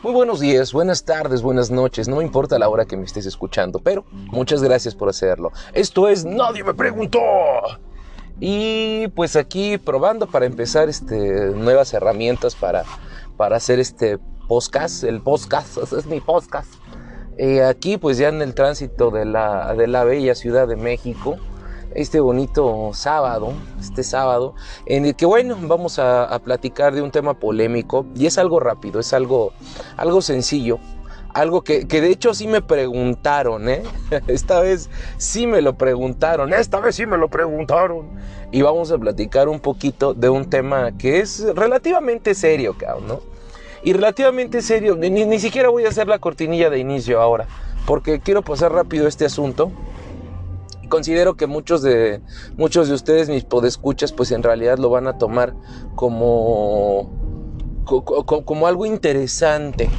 Muy buenos días, buenas tardes, buenas noches, no me importa la hora que me estés escuchando, pero muchas gracias por hacerlo. Esto es Nadie me preguntó. Y pues aquí probando para empezar este, nuevas herramientas para, para hacer este podcast, el podcast, es mi podcast. Eh, aquí pues ya en el tránsito de la, de la bella Ciudad de México, este bonito sábado, este sábado, en el que bueno, vamos a, platicar de un tema polémico y es algo rápido, es algo, algo sencillo, algo que, que, de hecho sí me preguntaron, ¿eh? Esta vez sí me lo preguntaron, esta vez sí me lo preguntaron. Y vamos a platicar un poquito de un tema que es relativamente serio, cabrón, ¿no? Y relativamente serio, ni, ni siquiera voy a hacer la cortinilla de inicio ahora, porque quiero pasar rápido este asunto considero que muchos de, muchos de ustedes, mis podescuchas, pues en realidad lo van a tomar como, como, algo interesante.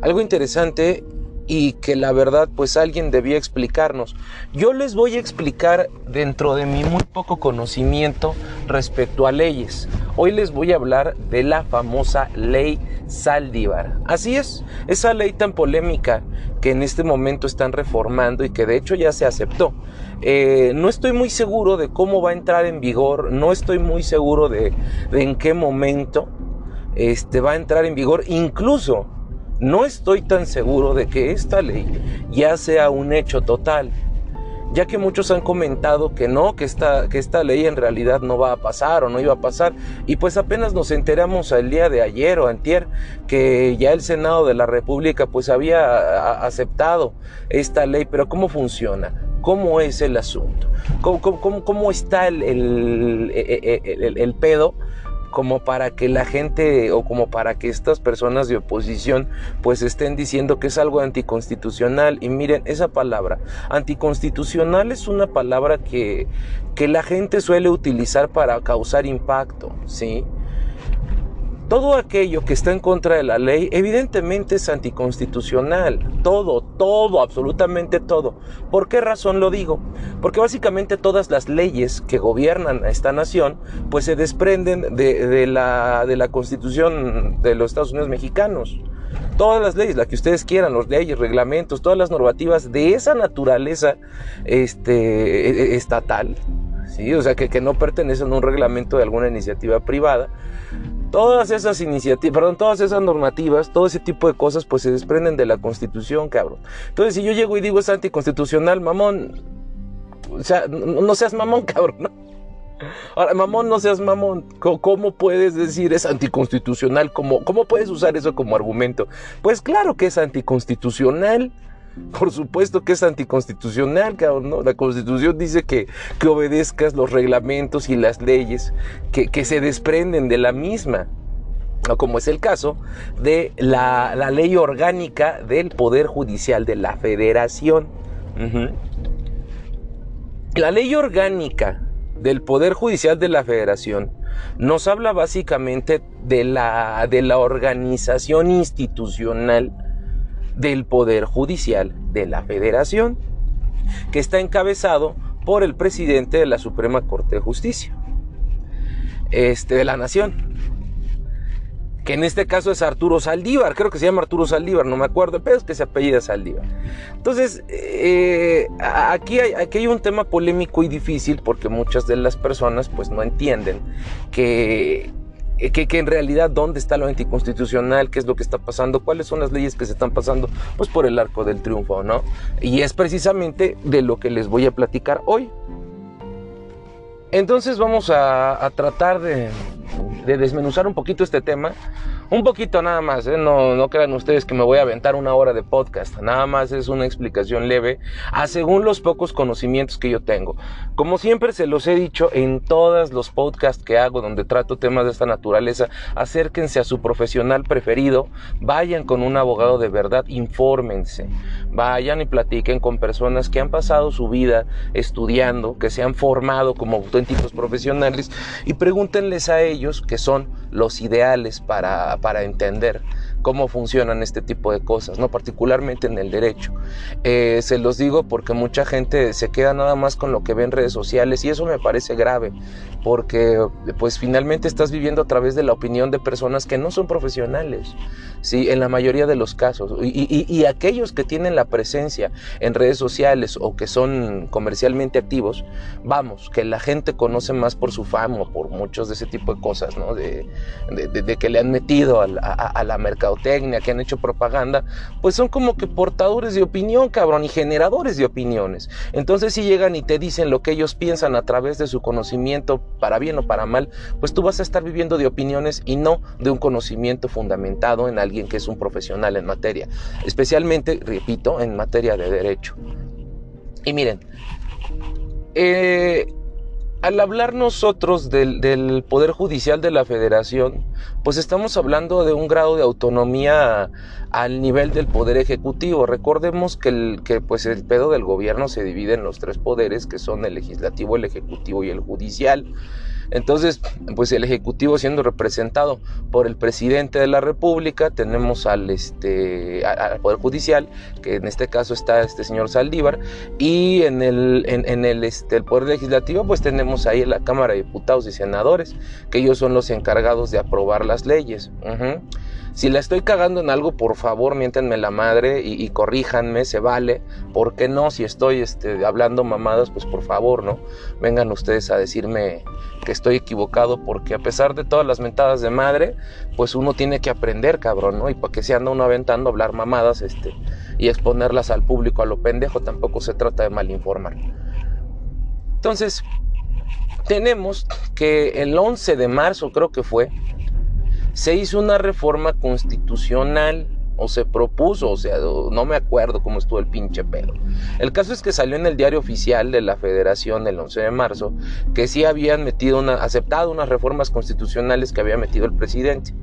Algo interesante y que la verdad pues alguien debía explicarnos. Yo les voy a explicar dentro de mi muy poco conocimiento respecto a leyes. Hoy les voy a hablar de la famosa ley Saldívar. Así es, esa ley tan polémica que en este momento están reformando y que de hecho ya se aceptó. Eh, no estoy muy seguro de cómo va a entrar en vigor, no estoy muy seguro de, en qué momento este, va a entrar en vigor, incluso no estoy tan seguro de que esta ley ya sea un hecho total, ya que muchos han comentado que no, que esta, que esta ley en realidad no va a pasar o no iba a pasar, y pues apenas nos enteramos el día de ayer o antier que ya el Senado de la República pues había aceptado esta ley, pero ¿cómo funciona? ¿Cómo es el asunto? ¿Cómo, cómo, cómo está el, el, el, el pedo? Como para que la gente o como para que estas personas de oposición pues estén diciendo que es algo anticonstitucional y miren esa palabra anticonstitucional es una palabra que, que la gente suele utilizar para causar impacto, ¿sí? Todo aquello que está en contra de la ley evidentemente es anticonstitucional. Todo, todo, absolutamente todo. ¿Por qué razón lo digo? Porque básicamente todas las leyes que gobiernan a esta nación pues se desprenden de, la, de la constitución de los Estados Unidos mexicanos. Todas las leyes, las que ustedes quieran, los leyes, reglamentos, todas las normativas de esa naturaleza este, e, e, estatal, ¿sí? o sea, que, que no pertenecen a un reglamento de alguna iniciativa privada, Todas esas iniciativas, perdón, todas esas normativas, todo ese tipo de cosas, pues se desprenden de la Constitución, cabrón. Entonces, si yo llego y digo es anticonstitucional, mamón, o sea, no, seas mamón, cabrón. Ahora, mamón, no seas mamón. ¿Cómo, puedes decir es anticonstitucional? ¿Cómo, ¿Cómo puedes usar eso como argumento? Pues claro que es anticonstitucional. Por supuesto que es anticonstitucional, cabrón, ¿no? La constitución dice que, que obedezcas los reglamentos y las leyes que, que se desprenden de la misma como es el caso de la, la, ley orgánica del Poder Judicial de la Federación. La ley orgánica del Poder Judicial de la Federación nos habla básicamente de la, de la organización institucional del Poder Judicial de la Federación, que está encabezado por el presidente de la Suprema Corte de Justicia este, de la Nación, que en este caso es Arturo Saldívar, creo que se llama Arturo Saldívar, no me acuerdo, pero es que se apellida Saldívar. Entonces, eh, aquí, hay, aquí hay un tema polémico y difícil porque muchas de las personas pues no entienden que eh, que, en realidad dónde está lo anticonstitucional, qué es lo que está pasando, cuáles son las leyes que se están pasando, pues por el arco del triunfo, ¿no? Y es precisamente de lo que les voy a platicar hoy. Entonces vamos a, tratar de desmenuzar un poquito este tema un poquito nada más, ¿eh? no, no crean ustedes que me voy a aventar una hora de podcast, nada más es una explicación leve a según los pocos conocimientos que yo tengo. Como siempre se los he dicho en todos los podcasts que hago donde trato temas de esta naturaleza, acérquense a su profesional preferido, vayan con un abogado de verdad, infórmense, vayan y platiquen con personas que han pasado su vida estudiando, que se han formado como auténticos profesionales y pregúntenles a ellos que son los ideales para para entender cómo funcionan este tipo de cosas, no particularmente en el derecho. Eh, se los digo porque mucha gente se queda nada más con lo que ve en redes sociales y eso me parece grave. porque pues finalmente estás viviendo a través de la opinión de personas que no son profesionales, ¿sí? En la mayoría de los casos. Y, aquellos que tienen la presencia en redes sociales o que son comercialmente activos, vamos, que la gente conoce más por su fama, por muchos de ese tipo de cosas, ¿no? De, que le han metido a, a la mercadotecnia, que han hecho propaganda, pues son como que portadores de opinión, cabrón, y generadores de opiniones. Entonces si llegan y te dicen lo que ellos piensan a través de su conocimiento, para bien o para mal, pues tú vas a estar viviendo de opiniones y no de un conocimiento fundamentado en alguien que es un profesional en materia, especialmente, repito, en materia de derecho. Y miren, eh, al hablar nosotros del, Poder Judicial de la Federación, pues estamos hablando de un grado de autonomía al nivel del Poder Ejecutivo. Recordemos que el, que, pues el pedo del gobierno se divide en los tres poderes, que son el legislativo, el ejecutivo y el judicial. Entonces, pues el Ejecutivo siendo representado por el presidente de la República, tenemos al, este, al Poder Judicial, que en este caso está este señor Saldívar, y en el, en, el, este, el Poder Legislativo, pues tenemos ahí la Cámara de Diputados y Senadores, que ellos son los encargados de aprobar las leyes. Si la estoy cagando en algo, por favor, miéntenme la madre y, corríjanme, se vale. ¿Por qué no? Si estoy este, hablando mamadas, pues por favor, ¿no? Vengan ustedes a decirme que estoy equivocado, porque a pesar de todas las mentadas de madre, pues uno tiene que aprender, cabrón, ¿no? Y para que se anda uno aventando a hablar mamadas este, y exponerlas al público a lo pendejo, tampoco se trata de malinformar. Entonces, tenemos que el 11 de marzo, creo que fue, se hizo una reforma constitucional o se propuso, o sea, no me acuerdo cómo estuvo el pinche pedo. El caso es que salió en el diario oficial de la Federación el 11 de marzo que sí habían metido una, aceptado unas reformas constitucionales que había metido el presidente.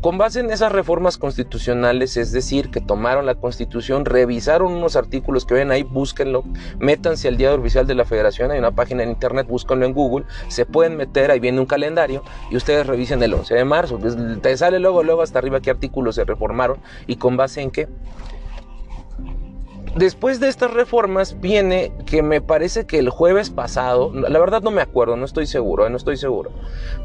Con base en esas reformas constitucionales, es decir, que tomaron la constitución, revisaron unos artículos que ven ahí, búsquenlo, métanse al diario oficial de la federación, hay una página en internet, búsquenlo en Google, se pueden meter, ahí viene un calendario y ustedes revisen el 11 de marzo, pues, te sale luego, luego hasta arriba qué artículos se reformaron y con base en qué. Después de estas reformas viene que me parece que el jueves pasado, la verdad no me acuerdo, no estoy seguro, eh, no estoy seguro,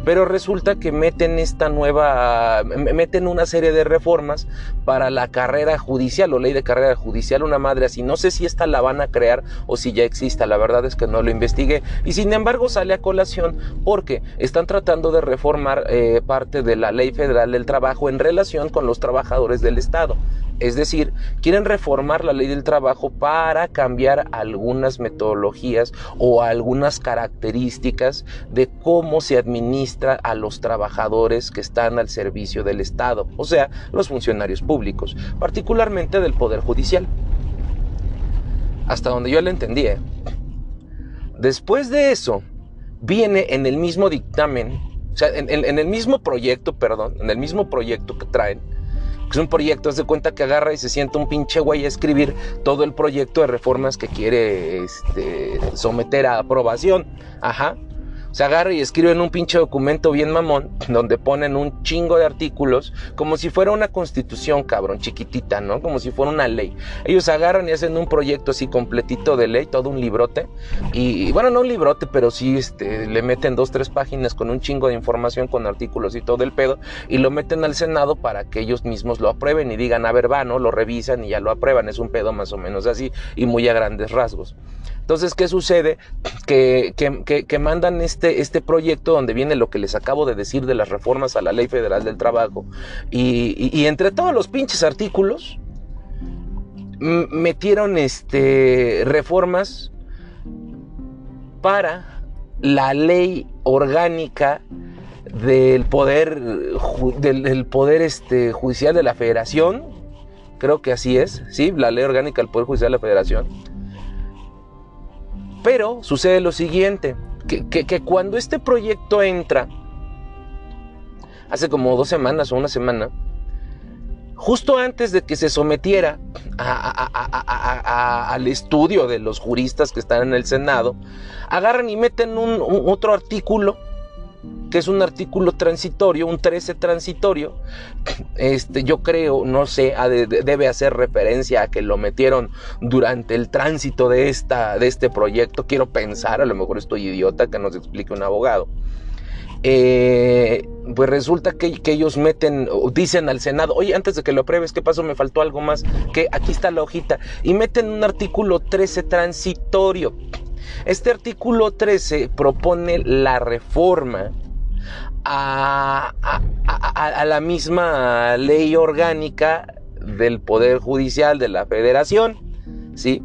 pero resulta que meten esta nueva, meten una serie de reformas para la carrera judicial o ley de carrera judicial, una madre así, no sé si esta la van a crear o si ya exista, la verdad es que no lo investigué y sin embargo sale a colación porque están tratando de reformar eh, parte de la ley federal del trabajo en relación con los trabajadores del Estado. Es decir, quieren reformar la ley del trabajo para cambiar algunas metodologías o algunas características de cómo se administra a los trabajadores que están al servicio del Estado, o sea, los funcionarios públicos, particularmente del Poder Judicial. Hasta donde yo le entendí. ¿eh? Después de eso, viene en el mismo dictamen, o sea, en, en el mismo proyecto, perdón, en el mismo proyecto que traen, es un proyecto, haz de cuenta que agarra y se sienta un pinche güey a escribir todo el proyecto de reformas que quiere este, someter a aprobación. Ajá se agarra y escribe en un pinche documento bien mamón, donde ponen un chingo de artículos, como si fuera una constitución, cabrón, chiquitita, ¿no? Como si fuera una ley. Ellos agarran y hacen un proyecto así completito de ley, todo un librote, y, bueno, no un librote, pero sí este, le meten dos, tres páginas con un chingo de información, con artículos y todo el pedo, y lo meten al Senado para que ellos mismos lo aprueben y digan, a ver, va, ¿no? Lo revisan y ya lo aprueban, es un pedo más o menos así, y muy a grandes rasgos. Entonces, ¿qué sucede? Que, que, mandan este, este proyecto donde viene lo que les acabo de decir de las reformas a la Ley Federal del Trabajo. Y, entre todos los pinches artículos, metieron este, reformas para la ley orgánica del poder, del, poder este, judicial de la federación, creo que así es, ¿sí? La ley orgánica del poder judicial de la federación pero sucede lo siguiente, que, cuando este proyecto entra, hace como dos semanas o una semana, justo antes de que se sometiera al estudio de los juristas que están en el Senado, agarran y meten un, otro artículo que es un artículo transitorio, un 13 transitorio. Este, yo creo, no sé, debe hacer referencia a que lo metieron durante el tránsito de, esta, de este proyecto. Quiero pensar, a lo mejor estoy idiota, que nos explique un abogado. Eh, pues resulta que, ellos meten, dicen al Senado, oye, antes de que lo apruebes, ¿qué pasó? Me faltó algo más, que aquí está la hojita, y meten un artículo 13 transitorio. Este artículo 13 propone la reforma a, la misma ley orgánica del Poder Judicial de la Federación, ¿sí?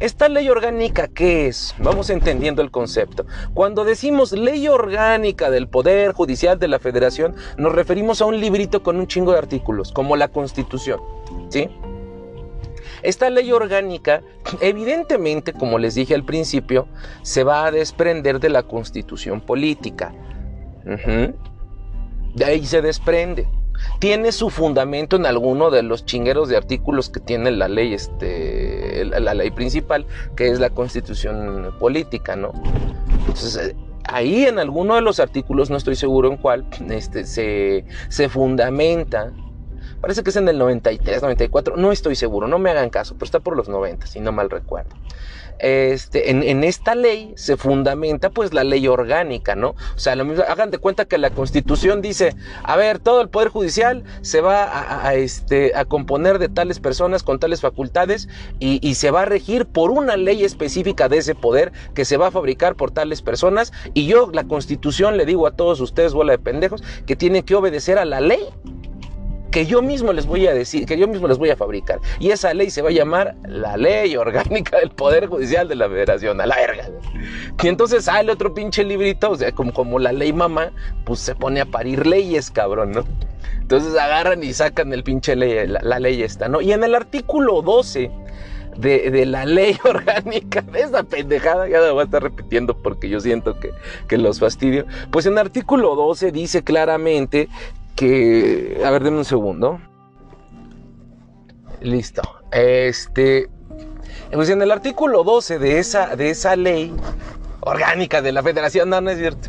Esta ley orgánica, ¿qué es? Vamos entendiendo el concepto. Cuando decimos ley orgánica del Poder Judicial de la Federación, nos referimos a un librito con un chingo de artículos, como la Constitución. ¿Sí? Esta ley orgánica, evidentemente, como les dije al principio, se va a desprender de la constitución política. De ahí se desprende tiene su fundamento en alguno de los chingueros de artículos que tiene la ley, este, la, ley principal, que es la constitución política, ¿no? Entonces, eh, ahí en alguno de los artículos, no estoy seguro en cuál, este, se, se fundamenta Parece que es en el 93, 94, no estoy seguro, no me hagan caso, pero está por los 90, si no mal recuerdo. Este, en, esta ley se fundamenta pues la ley orgánica, ¿no? O sea, lo mismo, hagan de cuenta que la constitución dice, a ver, todo el poder judicial se va a, este, a componer de tales personas con tales facultades y, y, se va a regir por una ley específica de ese poder que se va a fabricar por tales personas y yo la constitución le digo a todos ustedes, bola de pendejos, que tienen que obedecer a la ley que yo mismo les voy a decir, que yo mismo les voy a fabricar. Y esa ley se va a llamar la ley orgánica del Poder Judicial de la Federación, a la verga. Y entonces sale otro pinche librito, o sea, como, como la ley mamá, pues se pone a parir leyes, cabrón, ¿no? Entonces agarran y sacan el pinche ley, la, ley esta, ¿no? Y en el artículo 12 de, la ley orgánica, de esa pendejada, ya la voy a estar repitiendo porque yo siento que, que los fastidio, pues en artículo 12 dice claramente que, a ver, denme un segundo. Listo. Este, pues en el artículo 12 de esa, de esa ley orgánica de la Federación, no, no es cierto.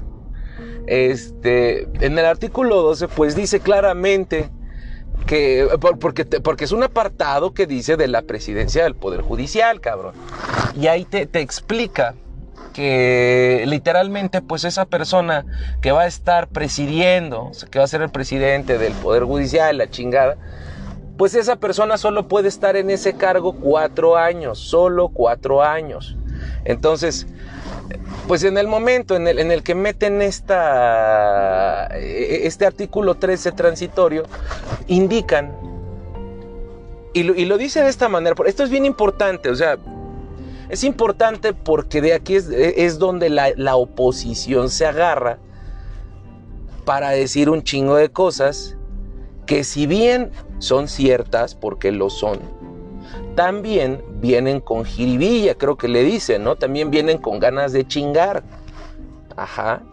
Este, en el artículo 12, pues dice claramente que, porque, porque es un apartado que dice de la presidencia del Poder Judicial, cabrón. Y ahí te, te explica que literalmente pues esa persona que va a estar presidiendo, que va a ser el presidente del Poder Judicial, la chingada, pues esa persona solo puede estar en ese cargo cuatro años, solo cuatro años. Entonces, pues en el momento en el, en el que meten esta, e, este artículo 13 transitorio, indican, y lo, y lo dice de esta manera, esto es bien importante, o sea, es importante porque de aquí es, donde la, oposición se agarra para decir un chingo de cosas que si bien son ciertas, porque lo son, también vienen con jiribilla, creo que le dicen, ¿no? También vienen con ganas de chingar. Ajá.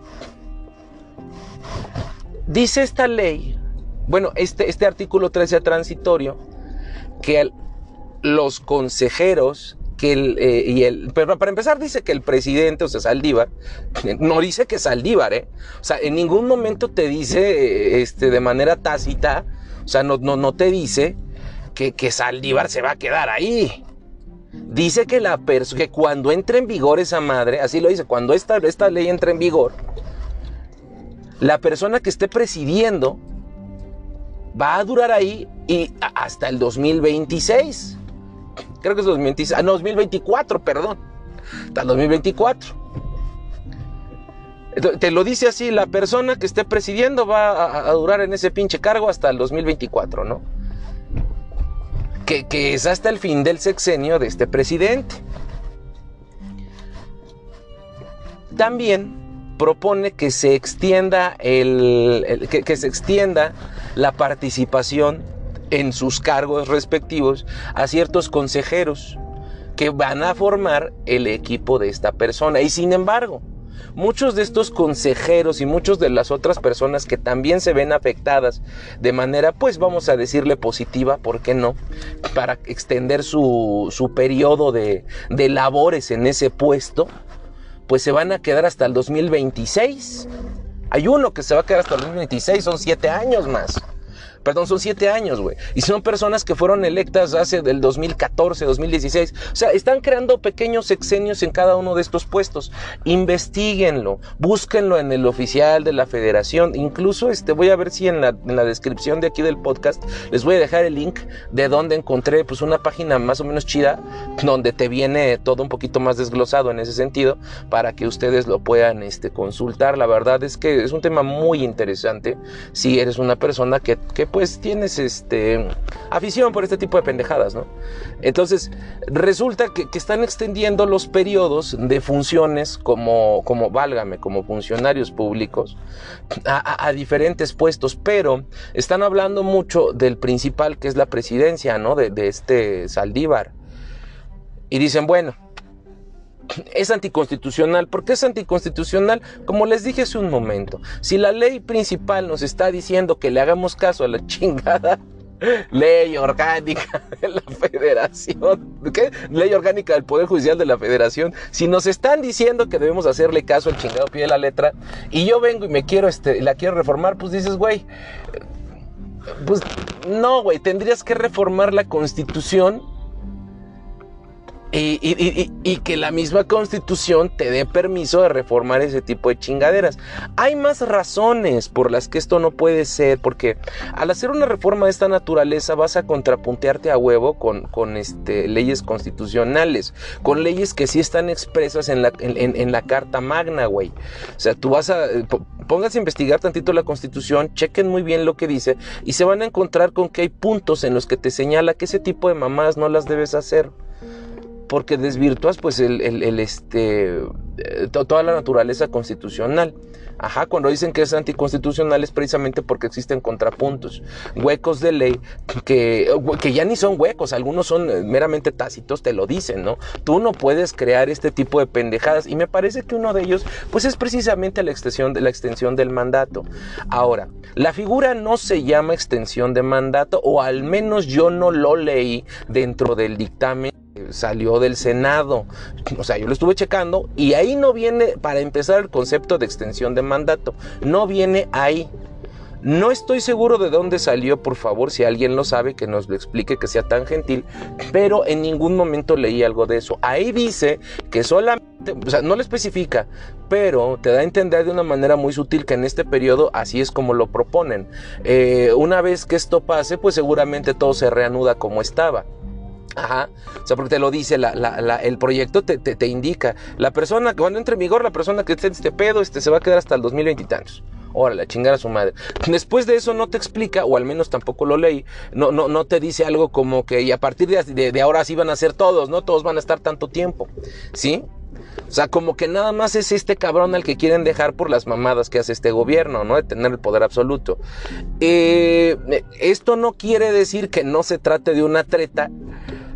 Dice esta ley, bueno, este, este artículo 13 transitorio, que los consejeros que el, eh, y el, pero para empezar dice que el presidente, o sea, Saldívar, no dice que Saldívar, ¿eh? O sea, en ningún momento te dice, este, de manera tácita, o sea, no, no, no te dice que, que Saldívar se va a quedar ahí. Dice que, la que cuando entre en vigor esa madre, así lo dice, cuando esta, esta ley entre en vigor, la persona que esté presidiendo va a durar ahí y hasta el 2026 creo que es 2026, ah, no, 2024, perdón, hasta el 2024. Te lo dice así, la persona que esté presidiendo va a, durar en ese pinche cargo hasta el 2024, ¿no? Que, es hasta el fin del sexenio de este presidente. También propone que se extienda el, que se extienda la participación en sus cargos respectivos a ciertos consejeros que van a formar el equipo de esta persona. Y sin embargo, muchos de estos consejeros y muchas de las otras personas que también se ven afectadas de manera, pues vamos a decirle positiva, ¿por qué no? Para extender su, su periodo de, de labores en ese puesto, pues se van a quedar hasta el 2026. Hay uno que se va a quedar hasta el 2026, son siete años más. Perdón, son siete años, güey. Y son personas que fueron electas hace del 2014, 2016. O sea, están creando pequeños sexenios en cada uno de estos puestos. Investíguenlo, búsquenlo en el oficial de la federación. Incluso este, voy a ver si en la, descripción de aquí del podcast les voy a dejar el link de donde encontré pues una página más o menos chida donde te viene todo un poquito más desglosado en ese sentido para que ustedes lo puedan este, consultar. La verdad es que es un tema muy interesante si eres una persona que pues tienes este, afición por este tipo de pendejadas, ¿no? Entonces, resulta que, están extendiendo los periodos de funciones como, como válgame, como funcionarios públicos a, diferentes puestos, pero están hablando mucho del principal que es la presidencia, ¿no? De, de este Saldívar. Y dicen, bueno, es anticonstitucional. ¿Por qué es anticonstitucional? Como les dije hace un momento, si la ley principal nos está diciendo que le hagamos caso a la chingada ley orgánica de la federación, ¿qué? Ley orgánica del Poder Judicial de la Federación, si nos están diciendo que debemos hacerle caso al chingado pie de la letra y yo vengo y me quiero, este, la quiero reformar, pues dices, güey, pues no, güey, tendrías que reformar la constitución y, que la misma constitución te dé permiso de reformar ese tipo de chingaderas. Hay más razones por las que esto no puede ser, porque al hacer una reforma de esta naturaleza vas a contrapuntearte a huevo con, este, leyes constitucionales, con leyes que sí están expresas en la, en, la Carta Magna, güey. O sea, tú vas a, pónganse a investigar tantito la constitución, chequen muy bien lo que dice y se van a encontrar con que hay puntos en los que te señala que ese tipo de mamadas no las debes hacer porque desvirtúas pues el, este, eh, toda la naturaleza constitucional. Ajá, cuando dicen que es anticonstitucional es precisamente porque existen contrapuntos, huecos de ley que, que ya ni son huecos, algunos son eh, meramente tácitos, te lo dicen, ¿no? Tú no puedes crear este tipo de pendejadas y me parece que uno de ellos pues es precisamente la extensión, la extensión del mandato. Ahora, la figura no se llama extensión de mandato o al menos yo no lo leí dentro del dictamen salió del Senado. O sea, yo lo estuve checando y ahí no viene, para empezar, el concepto de extensión de mandato. No viene ahí. No estoy seguro de dónde salió, por favor, si alguien lo sabe, que nos lo explique, que sea tan gentil, pero en ningún momento leí algo de eso. Ahí dice que solamente, o sea, no lo especifica, pero te da a entender de una manera muy sutil que en este periodo así es como lo proponen. Eh, una vez que esto pase, pues seguramente todo se reanuda como estaba. Ajá. O sea, porque te lo dice, el proyecto te, indica. La persona, cuando entre en vigor, la persona que esté en este pedo este, se va a quedar hasta el 2020 y tantos. Órale, chingar a su madre. Después de eso no te explica, o al menos tampoco lo leí, no, no, no te dice algo como que y a partir de, de, ahora sí van a ser todos, ¿no? Todos van a estar tanto tiempo. ¿Sí? O sea, como que nada más es este cabrón al que quieren dejar por las mamadas que hace este gobierno, ¿no? De tener el poder absoluto. Eh, esto no quiere decir que no se trate de una treta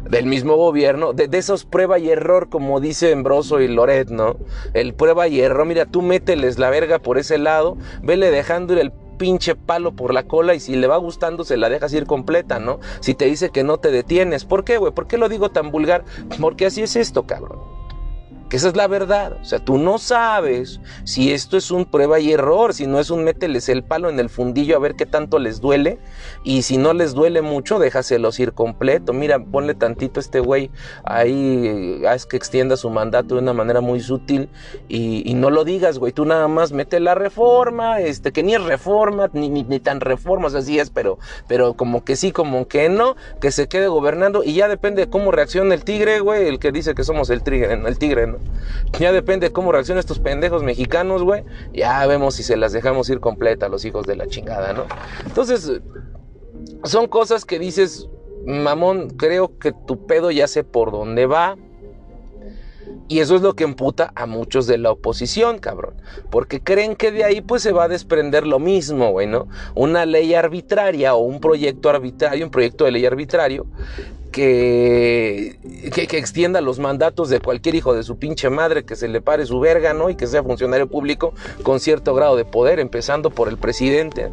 del mismo gobierno, de, esos prueba y error, como dice Embroso y Loret, ¿no? El prueba y error, mira, tú mételes la verga por ese lado, vele dejando ir el pinche palo por la cola y si le va gustando se la dejas ir completa, ¿no? Si te dice que no te detienes. ¿Por qué, güey? ¿Por qué lo digo tan vulgar? Porque así es esto, cabrón esa es la verdad. O sea, tú no sabes si esto es un prueba y error, si no es un mételes el palo en el fundillo a ver qué tanto les duele. Y si no les duele mucho, déjaselos ir completo. Mira, ponle tantito a este güey ahí, haz que extienda su mandato de una manera muy sutil y, no lo digas, güey. Tú nada más mete la reforma, este, que ni es reforma, ni, ni, tan reforma, así es, pero, pero como que sí, como que no, que se quede gobernando y ya depende de cómo reacciona el tigre, güey, el que dice que somos el tigre, el tigre, ¿no? Ya depende de cómo reaccionan estos pendejos mexicanos, güey. Ya vemos si se las dejamos ir completa los hijos de la chingada, ¿no? Entonces, son cosas que dices, mamón, creo que tu pedo ya sé por dónde va. Y eso es lo que emputa a muchos de la oposición, cabrón. Porque creen que de ahí pues se va a desprender lo mismo, güey, ¿no? Una ley arbitraria o un proyecto arbitrario, un proyecto de ley arbitrario que, que, extienda los mandatos de cualquier hijo de su pinche madre, que se le pare su verga, ¿no? Y que sea funcionario público con cierto grado de poder, empezando por el presidente.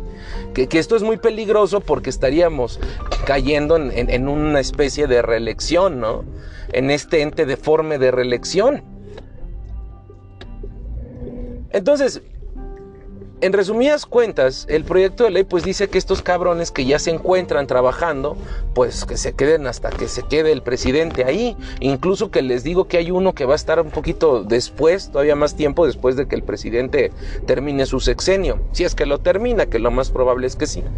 Que, esto es muy peligroso porque estaríamos cayendo en, en una especie de reelección, ¿no? En este ente deforme de reelección. Entonces, en resumidas cuentas, el proyecto de ley pues dice que estos cabrones que ya se encuentran trabajando, pues que se queden hasta que se quede el presidente ahí. Incluso que les digo que hay uno que va a estar un poquito después, todavía más tiempo después de que el presidente termine su sexenio. Si es que lo termina, que lo más probable es que sí.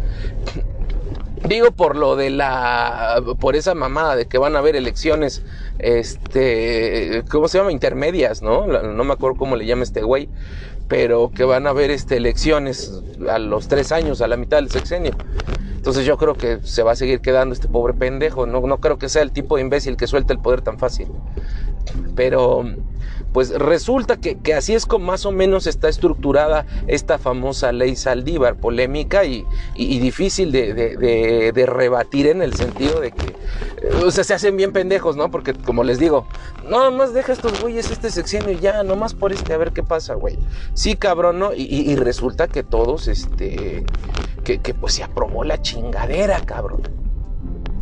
Digo por lo de la. por esa mamada de que van a haber elecciones. Este. ¿Cómo se llama? Intermedias, ¿no? No me acuerdo cómo le llama este güey. Pero que van a haber este, elecciones a los tres años, a la mitad del sexenio. Entonces yo creo que se va a seguir quedando este pobre pendejo. No, no creo que sea el tipo de imbécil que suelta el poder tan fácil. Pero pues resulta que, así es como más o menos está estructurada esta famosa ley Saldívar, polémica y, difícil de, rebatir en el sentido de que, o sea, se hacen bien pendejos, ¿no? Porque como les digo, no, más deja estos güeyes este sexenio ya, nomás por este, a ver qué pasa, güey. Sí, cabrón, ¿no? Y, resulta que todos, este, que, que pues se aprobó la chingadera, cabrón.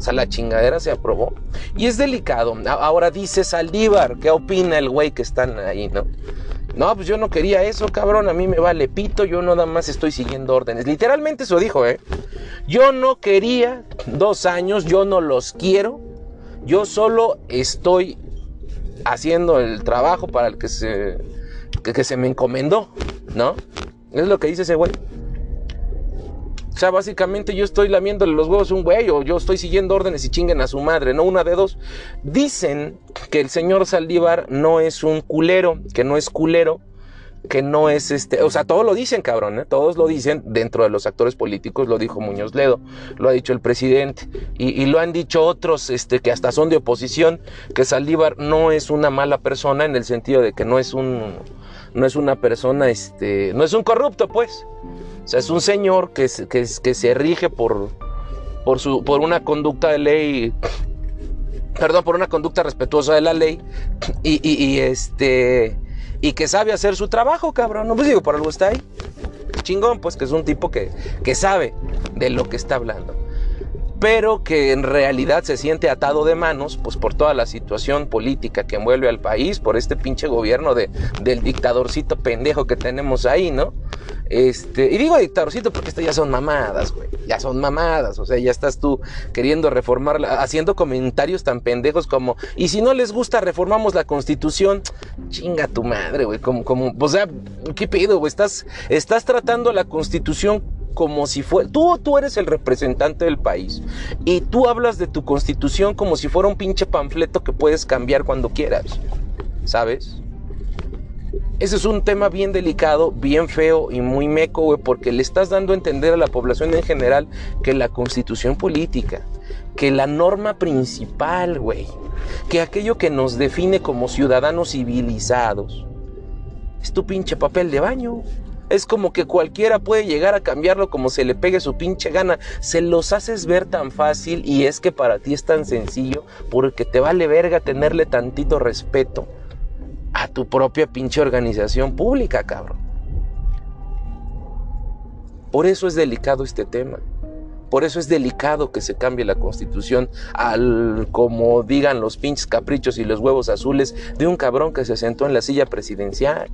O sea, la chingadera se aprobó. Y es delicado. Ahora dice Saldívar, ¿qué opina el güey que están ahí, no? No, pues yo no quería eso, cabrón. A mí me vale pito. Yo nada más estoy siguiendo órdenes. Literalmente eso dijo, ¿eh? Yo no quería dos años. Yo no los quiero. Yo solo estoy haciendo el trabajo para el que se, que se me encomendó, ¿no? Es lo que dice ese güey. O sea, básicamente yo estoy lamiéndole los huevos a un güey o yo estoy siguiendo órdenes y chinguen a su madre, no una de dos. Dicen que el señor Saldívar no es un culero, que no es culero, que no es este, o sea, todos lo dicen, cabrón, ¿eh? todos lo dicen dentro de los actores políticos, lo dijo Muñoz Ledo, lo ha dicho el presidente y, lo han dicho otros, este, que hasta son de oposición, que Saldívar no es una mala persona en el sentido de que no es un, no es una persona, este, no es un corrupto, pues. O sea, es un señor que, que, se rige por, por, su, por una conducta de ley, perdón, por una conducta respetuosa de la ley y, y, este, y que sabe hacer su trabajo, cabrón. No, pues digo, por algo está ahí. Chingón, pues que es un tipo que, que sabe de lo que está hablando pero que en realidad se siente atado de manos, pues por toda la situación política que envuelve al país, por este pinche gobierno de, del dictadorcito pendejo que tenemos ahí, ¿no? Este, y digo dictadorcito porque estas ya son mamadas, güey, ya son mamadas, o sea, ya estás tú queriendo reformarla, haciendo comentarios tan pendejos como, y si no les gusta, reformamos la constitución, chinga tu madre, güey, como, como, o sea, ¿qué pedo, güey? Estás, estás tratando la constitución como si fuera, tú, tú eres el representante del país y tú hablas de tu constitución como si fuera un pinche panfleto que puedes cambiar cuando quieras, ¿sabes? Ese es un tema bien delicado, bien feo y muy meco, güey, porque le estás dando a entender a la población en general que la constitución política, que la norma principal, güey, que aquello que nos define como ciudadanos civilizados, es tu pinche papel de baño. Es como que cualquiera puede llegar a cambiarlo como se le pegue su pinche gana. Se los haces ver tan fácil y es que para ti es tan sencillo porque te vale verga tenerle tantito respeto a tu propia pinche organización pública, cabrón. Por eso es delicado este tema. Por eso es delicado que se cambie la constitución al, como digan los pinches caprichos y los huevos azules de un cabrón que se sentó en la silla presidencial.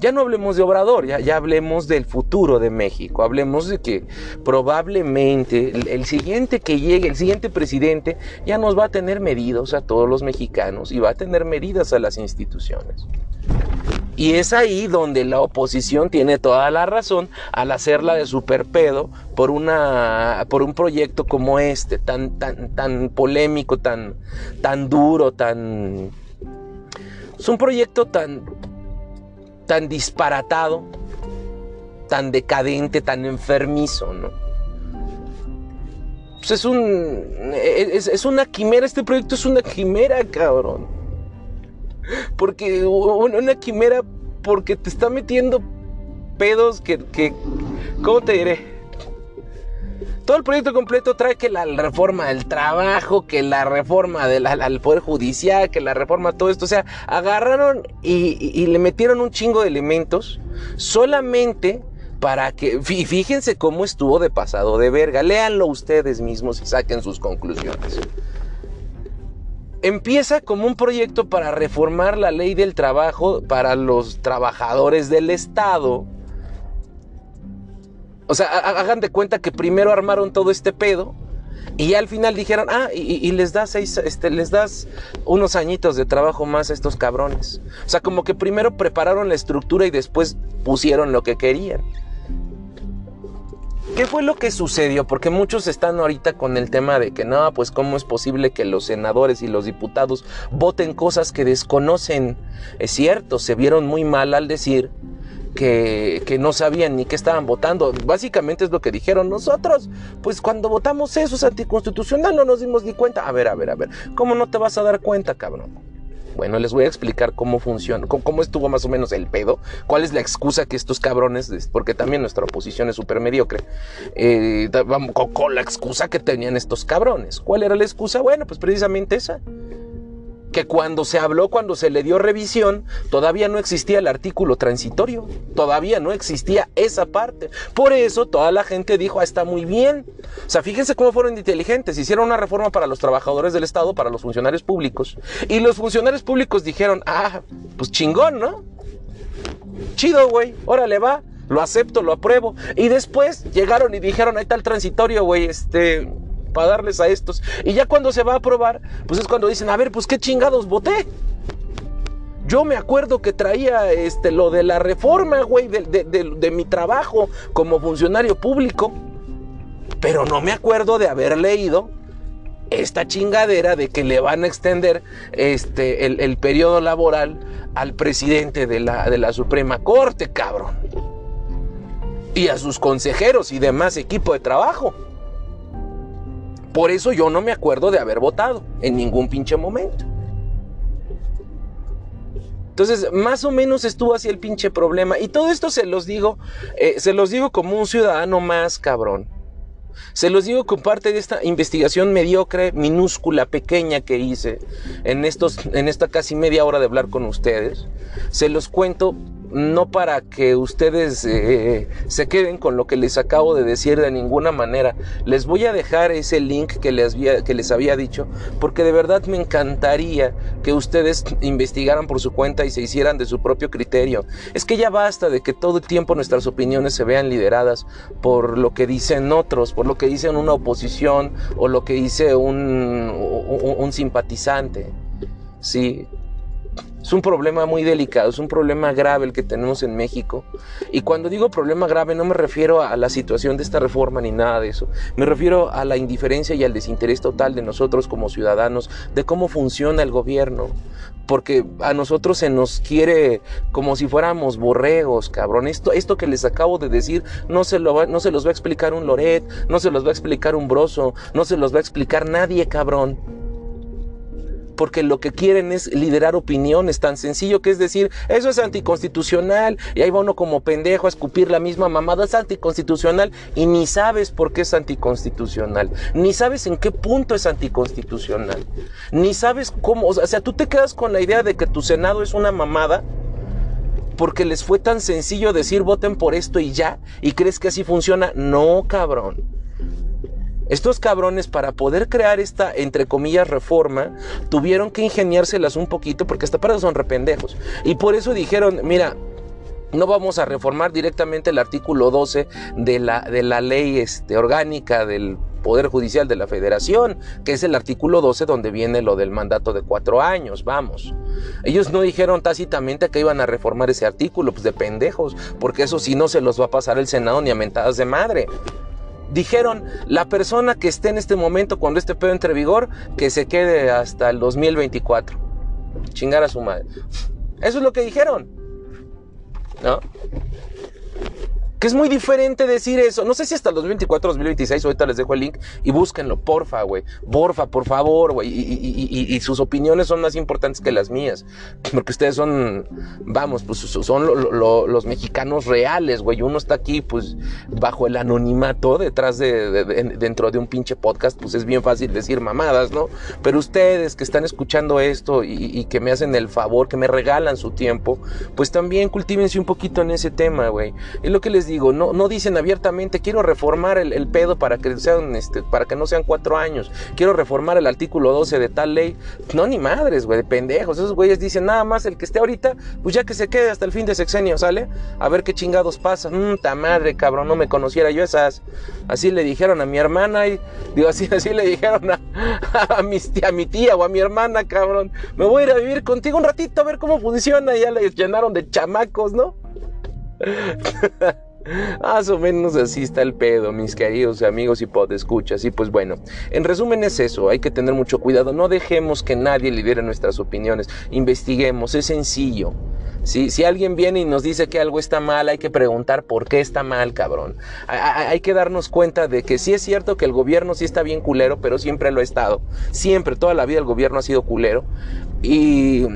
Ya no hablemos de Obrador, ya, hablemos del futuro de México, hablemos de que probablemente el, siguiente que llegue, el siguiente presidente, ya nos va a tener medidos a todos los mexicanos y va a tener medidas a las instituciones. Y es ahí donde la oposición tiene toda la razón al hacerla de superpedo por, por un proyecto como este, tan, tan, tan polémico, tan, tan duro, tan... Es un proyecto tan, tan disparatado, tan decadente, tan enfermizo, ¿no? Pues es un. Es, una quimera, este proyecto es una quimera, cabrón. Porque. Una quimera porque te está metiendo pedos que. que ¿Cómo te diré? Todo el proyecto completo trae que la reforma del trabajo, que la reforma del al Poder Judicial, que la reforma todo esto. O sea, agarraron y, le metieron un chingo de elementos solamente para que, fíjense cómo estuvo de pasado de verga, léanlo ustedes mismos y saquen sus conclusiones. Empieza como un proyecto para reformar la ley del trabajo para los trabajadores del Estado O sea, hagan de cuenta que primero armaron todo este pedo y al final dijeron, ah, y, les das seis, este, les das unos añitos de trabajo más a estos cabrones. O sea, como que primero prepararon la estructura y después pusieron lo que querían. ¿Qué fue lo que sucedió? Porque muchos están ahorita con el tema de que no, pues cómo es posible que los senadores y los diputados voten cosas que desconocen. Es cierto, se vieron muy mal al decir que, no sabían ni qué estaban votando. Básicamente es lo que dijeron nosotros. Pues cuando votamos eso es anticonstitucional, no nos dimos ni cuenta. A ver, a ver, a ver. ¿Cómo no te vas a dar cuenta, cabrón? Bueno, les voy a explicar cómo funciona, cómo, estuvo más o menos el pedo, cuál es la excusa que estos cabrones, porque también nuestra oposición es súper mediocre, eh, con, con la excusa que tenían estos cabrones. ¿Cuál era la excusa? Bueno, pues precisamente esa que cuando se habló, cuando se le dio revisión, todavía no existía el artículo transitorio, todavía no existía esa parte. Por eso toda la gente dijo, ah, está muy bien. O sea, fíjense cómo fueron inteligentes, hicieron una reforma para los trabajadores del Estado, para los funcionarios públicos, y los funcionarios públicos dijeron, ah, pues chingón, ¿no? Chido, güey, órale, va, lo acepto, lo apruebo. Y después llegaron y dijeron, ahí está el transitorio, güey, este para darles a estos. Y ya cuando se va a aprobar, pues es cuando dicen, a ver, pues qué chingados voté. Yo me acuerdo que traía este, lo de la reforma, güey, de, mi trabajo como funcionario público. Pero no me acuerdo de haber leído esta chingadera de que le van a extender este, el, periodo laboral al presidente de la, de la Suprema Corte, cabrón. Y a sus consejeros y demás equipo de trabajo. Por eso yo no me acuerdo de haber votado en ningún pinche momento. Entonces, más o menos estuvo así el pinche problema. Y todo esto se los digo, eh, se los digo como un ciudadano más cabrón. Se los digo con parte de esta investigación mediocre, minúscula, pequeña que hice en, estos, en esta casi media hora de hablar con ustedes. Se los cuento no para que ustedes eh, se queden con lo que les acabo de decir de ninguna manera. Les voy a dejar ese link que les, había, que les había dicho, porque de verdad me encantaría que ustedes investigaran por su cuenta y se hicieran de su propio criterio. Es que ya basta de que todo el tiempo nuestras opiniones se vean lideradas por lo que dicen otros, por lo que dicen una oposición o lo que dice un, un, un simpatizante. Sí, es un problema muy delicado, es un problema grave el que tenemos en México. Y cuando digo problema grave no me refiero a la situación de esta reforma ni nada de eso. Me refiero a la indiferencia y al desinterés total de nosotros como ciudadanos de cómo funciona el gobierno. Porque a nosotros se nos quiere como si fuéramos borregos, cabrón. Esto, esto que les acabo de decir no se, lo no se los va a explicar un Loret, no se los va a explicar un Broso, no se los va a explicar nadie, cabrón porque lo que quieren es liderar opiniones, tan sencillo que es decir, eso es anticonstitucional, y ahí va uno como pendejo a escupir la misma mamada, es anticonstitucional, y ni sabes por qué es anticonstitucional, ni sabes en qué punto es anticonstitucional, ni sabes cómo, o sea, tú te quedas con la idea de que tu Senado es una mamada, porque les fue tan sencillo decir voten por esto y ya, y crees que así funciona. No, cabrón. Estos cabrones para poder crear esta, entre comillas, reforma, tuvieron que ingeniárselas un poquito porque hasta para son rependejos. Y por eso dijeron, mira, no vamos a reformar directamente el artículo 12 de la, de la ley este, orgánica del Poder Judicial de la Federación, que es el artículo 12 donde viene lo del mandato de cuatro años, vamos. Ellos no dijeron tácitamente que iban a reformar ese artículo, pues de pendejos, porque eso sí no se los va a pasar el Senado ni a mentadas de madre dijeron, la persona que esté en este momento cuando este pedo entre vigor, que se quede hasta el 2024. Chingar a su madre. Eso es lo que dijeron. ¿No? Que es muy diferente decir eso. No sé si hasta el 2024, 2026, ahorita les dejo el link y búsquenlo, porfa, güey. Porfa, por favor, güey. Y, sus opiniones son más importantes que las mías. Porque ustedes son, vamos, pues son los mexicanos reales, güey. Uno está aquí, pues, bajo el anonimato, detrás de, dentro de un pinche podcast, pues es bien fácil decir mamadas, ¿no? Pero ustedes que están escuchando esto y, que me hacen el favor, que me regalan su tiempo, pues también cultívense un poquito en ese tema, güey. Es lo que les digo, no, no dicen abiertamente, quiero reformar el, pedo para que, sean, este, para que no sean cuatro años, quiero reformar el artículo 12 de tal ley. No, ni madres, güey, de pendejos. Esos güeyes dicen nada más el que esté ahorita, pues ya que se quede hasta el fin de sexenio, ¿sale? A ver qué chingados pasa. Mmm, madre, cabrón, no me conociera yo esas. Así le dijeron a mi hermana y, digo, así, así le dijeron a, a, mi, a mi tía o a mi hermana, cabrón. Me voy a ir a vivir contigo un ratito a ver cómo funciona. Y ya le llenaron de chamacos, ¿no? Más o menos así está el pedo, mis queridos amigos y podescuchas. Y pues bueno, en resumen es eso, hay que tener mucho cuidado, no dejemos que nadie lidere nuestras opiniones, investiguemos, es sencillo. Si, si alguien viene y nos dice que algo está mal, hay que preguntar por qué está mal, cabrón. Hay, hay que darnos cuenta de que sí es cierto que el gobierno sí está bien culero, pero siempre lo ha estado. Siempre, toda la vida el gobierno ha sido culero. Y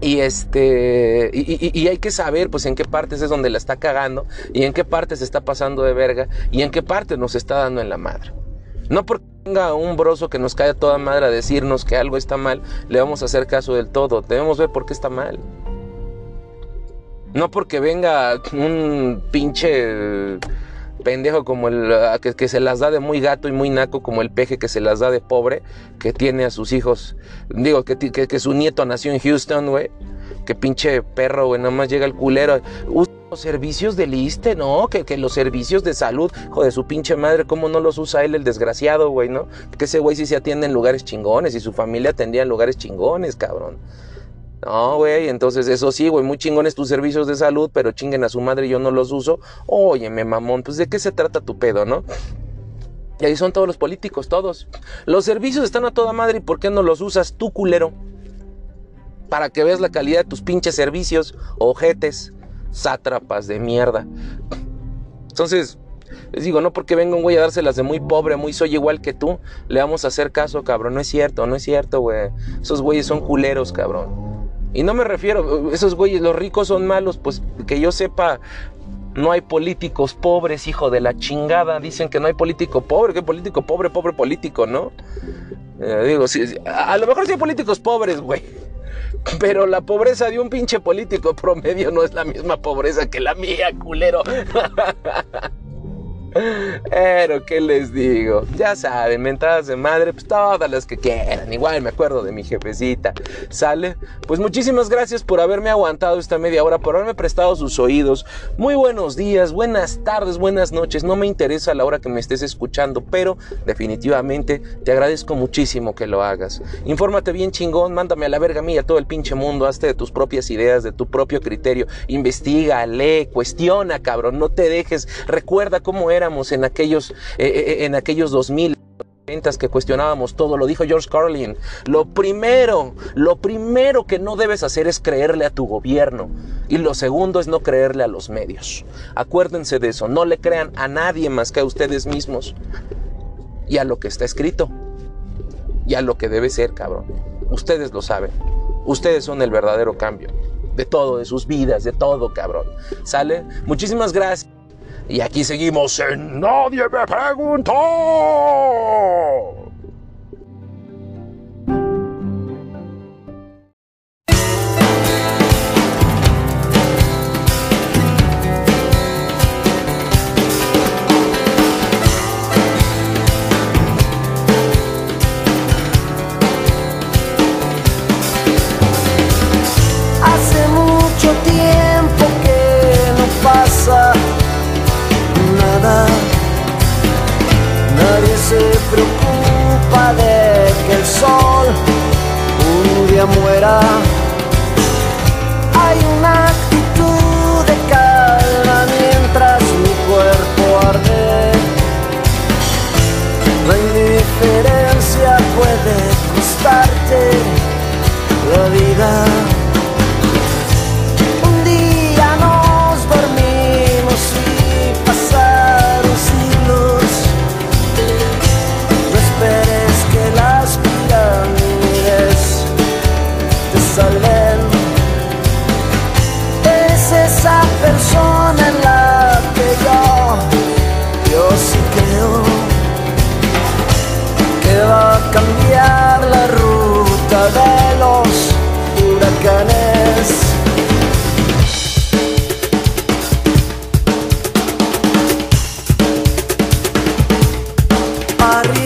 y este, y, hay que saber pues en qué partes es donde la está cagando y en qué partes se está pasando de verga y en qué parte nos está dando en la madre. No porque venga un broso que nos cae toda madre a decirnos que algo está mal, le vamos a hacer caso del todo. Debemos ver por qué está mal. No porque venga un pinche pendejo como el ah, que, se las da de muy gato y muy naco como el peje que se las da de pobre, que tiene a sus hijos, digo, que, su nieto nació en Houston, güey, que pinche perro, güey, nomás llega el culero. los servicios del ISTE, ¿no? Que, que los servicios de salud, joder, su pinche madre, ¿cómo no los usa él el desgraciado, güey, no? Que ese güey sí se atiende en lugares chingones y su familia atendía en lugares chingones, cabrón. No, güey, entonces eso sí, güey, muy chingones tus servicios de salud, pero chinguen a su madre, yo no los uso. Óyeme, mamón, pues de qué se trata tu pedo, ¿no? Y ahí son todos los políticos, todos. Los servicios están a toda madre y ¿por qué no los usas tú, culero? Para que veas la calidad de tus pinches servicios, ojetes, sátrapas de mierda. Entonces, les digo, no porque venga un güey a dárselas de muy pobre, muy soy igual que tú, le vamos a hacer caso, cabrón. No es cierto, no es cierto, güey. Esos güeyes son culeros, cabrón. Y no me refiero, esos güeyes, los ricos son malos, pues que yo sepa, no hay políticos pobres, hijo de la chingada. Dicen que no hay político pobre, ¿qué político pobre, pobre político, ¿no? Eh, digo, a, a, lo mejor sí hay políticos pobres, güey. Pero la pobreza de un pinche político promedio no es la misma pobreza que la mía, culero. Pero, ¿qué les digo? Ya saben, mentadas de madre, pues todas las que quieran. Igual me acuerdo de mi jefecita. ¿Sale? Pues muchísimas gracias por haberme aguantado esta media hora, por haberme prestado sus oídos. Muy buenos días, buenas tardes, buenas noches. No me interesa la hora que me estés escuchando, pero definitivamente te agradezco muchísimo que lo hagas. Infórmate bien chingón, mándame a la verga mía todo el pinche mundo, hazte de tus propias ideas, de tu propio criterio. Investiga, lee, cuestiona, cabrón. No te dejes. Recuerda cómo era en aquellos, eh, eh, eh, en aquellos 2000 que cuestionábamos todo, lo dijo George Carlin. Lo primero, lo primero que no debes hacer es creerle a tu gobierno. Y lo segundo es no creerle a los medios. Acuérdense de eso, no le crean a nadie más que a ustedes mismos. Y a lo que está escrito. Y a lo que debe ser, cabrón. Ustedes lo saben. Ustedes son el verdadero cambio. De todo, de sus vidas, de todo, cabrón. ¿Sale? Muchísimas gracias. Y aquí seguimos en Nadie me preguntó. Arı